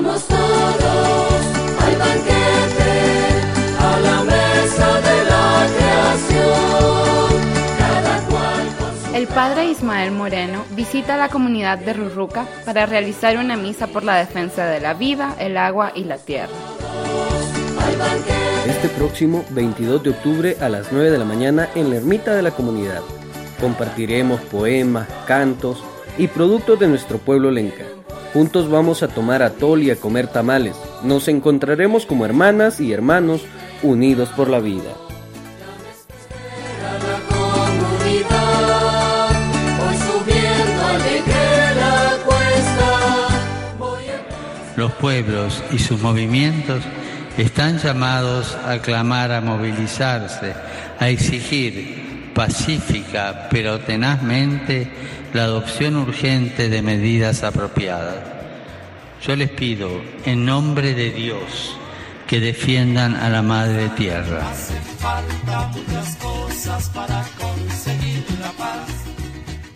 Vamos todos al banquete, a la mesa de la creación. Cada cual con su El padre Ismael Moreno visita la comunidad de Rurruca para realizar una misa por la defensa de la vida, el agua y la tierra. Este próximo 22 de octubre a las 9 de la mañana en la ermita de la comunidad. Compartiremos poemas, cantos y productos de nuestro pueblo lenca. Juntos vamos a tomar atol y a comer tamales. Nos encontraremos como hermanas y hermanos unidos por la vida. Los pueblos y sus movimientos están llamados a clamar, a movilizarse, a exigir pacífica pero tenazmente la adopción urgente de medidas apropiadas. Yo les pido, en nombre de Dios, que defiendan a la Madre Tierra. Falta muchas cosas para conseguir la paz.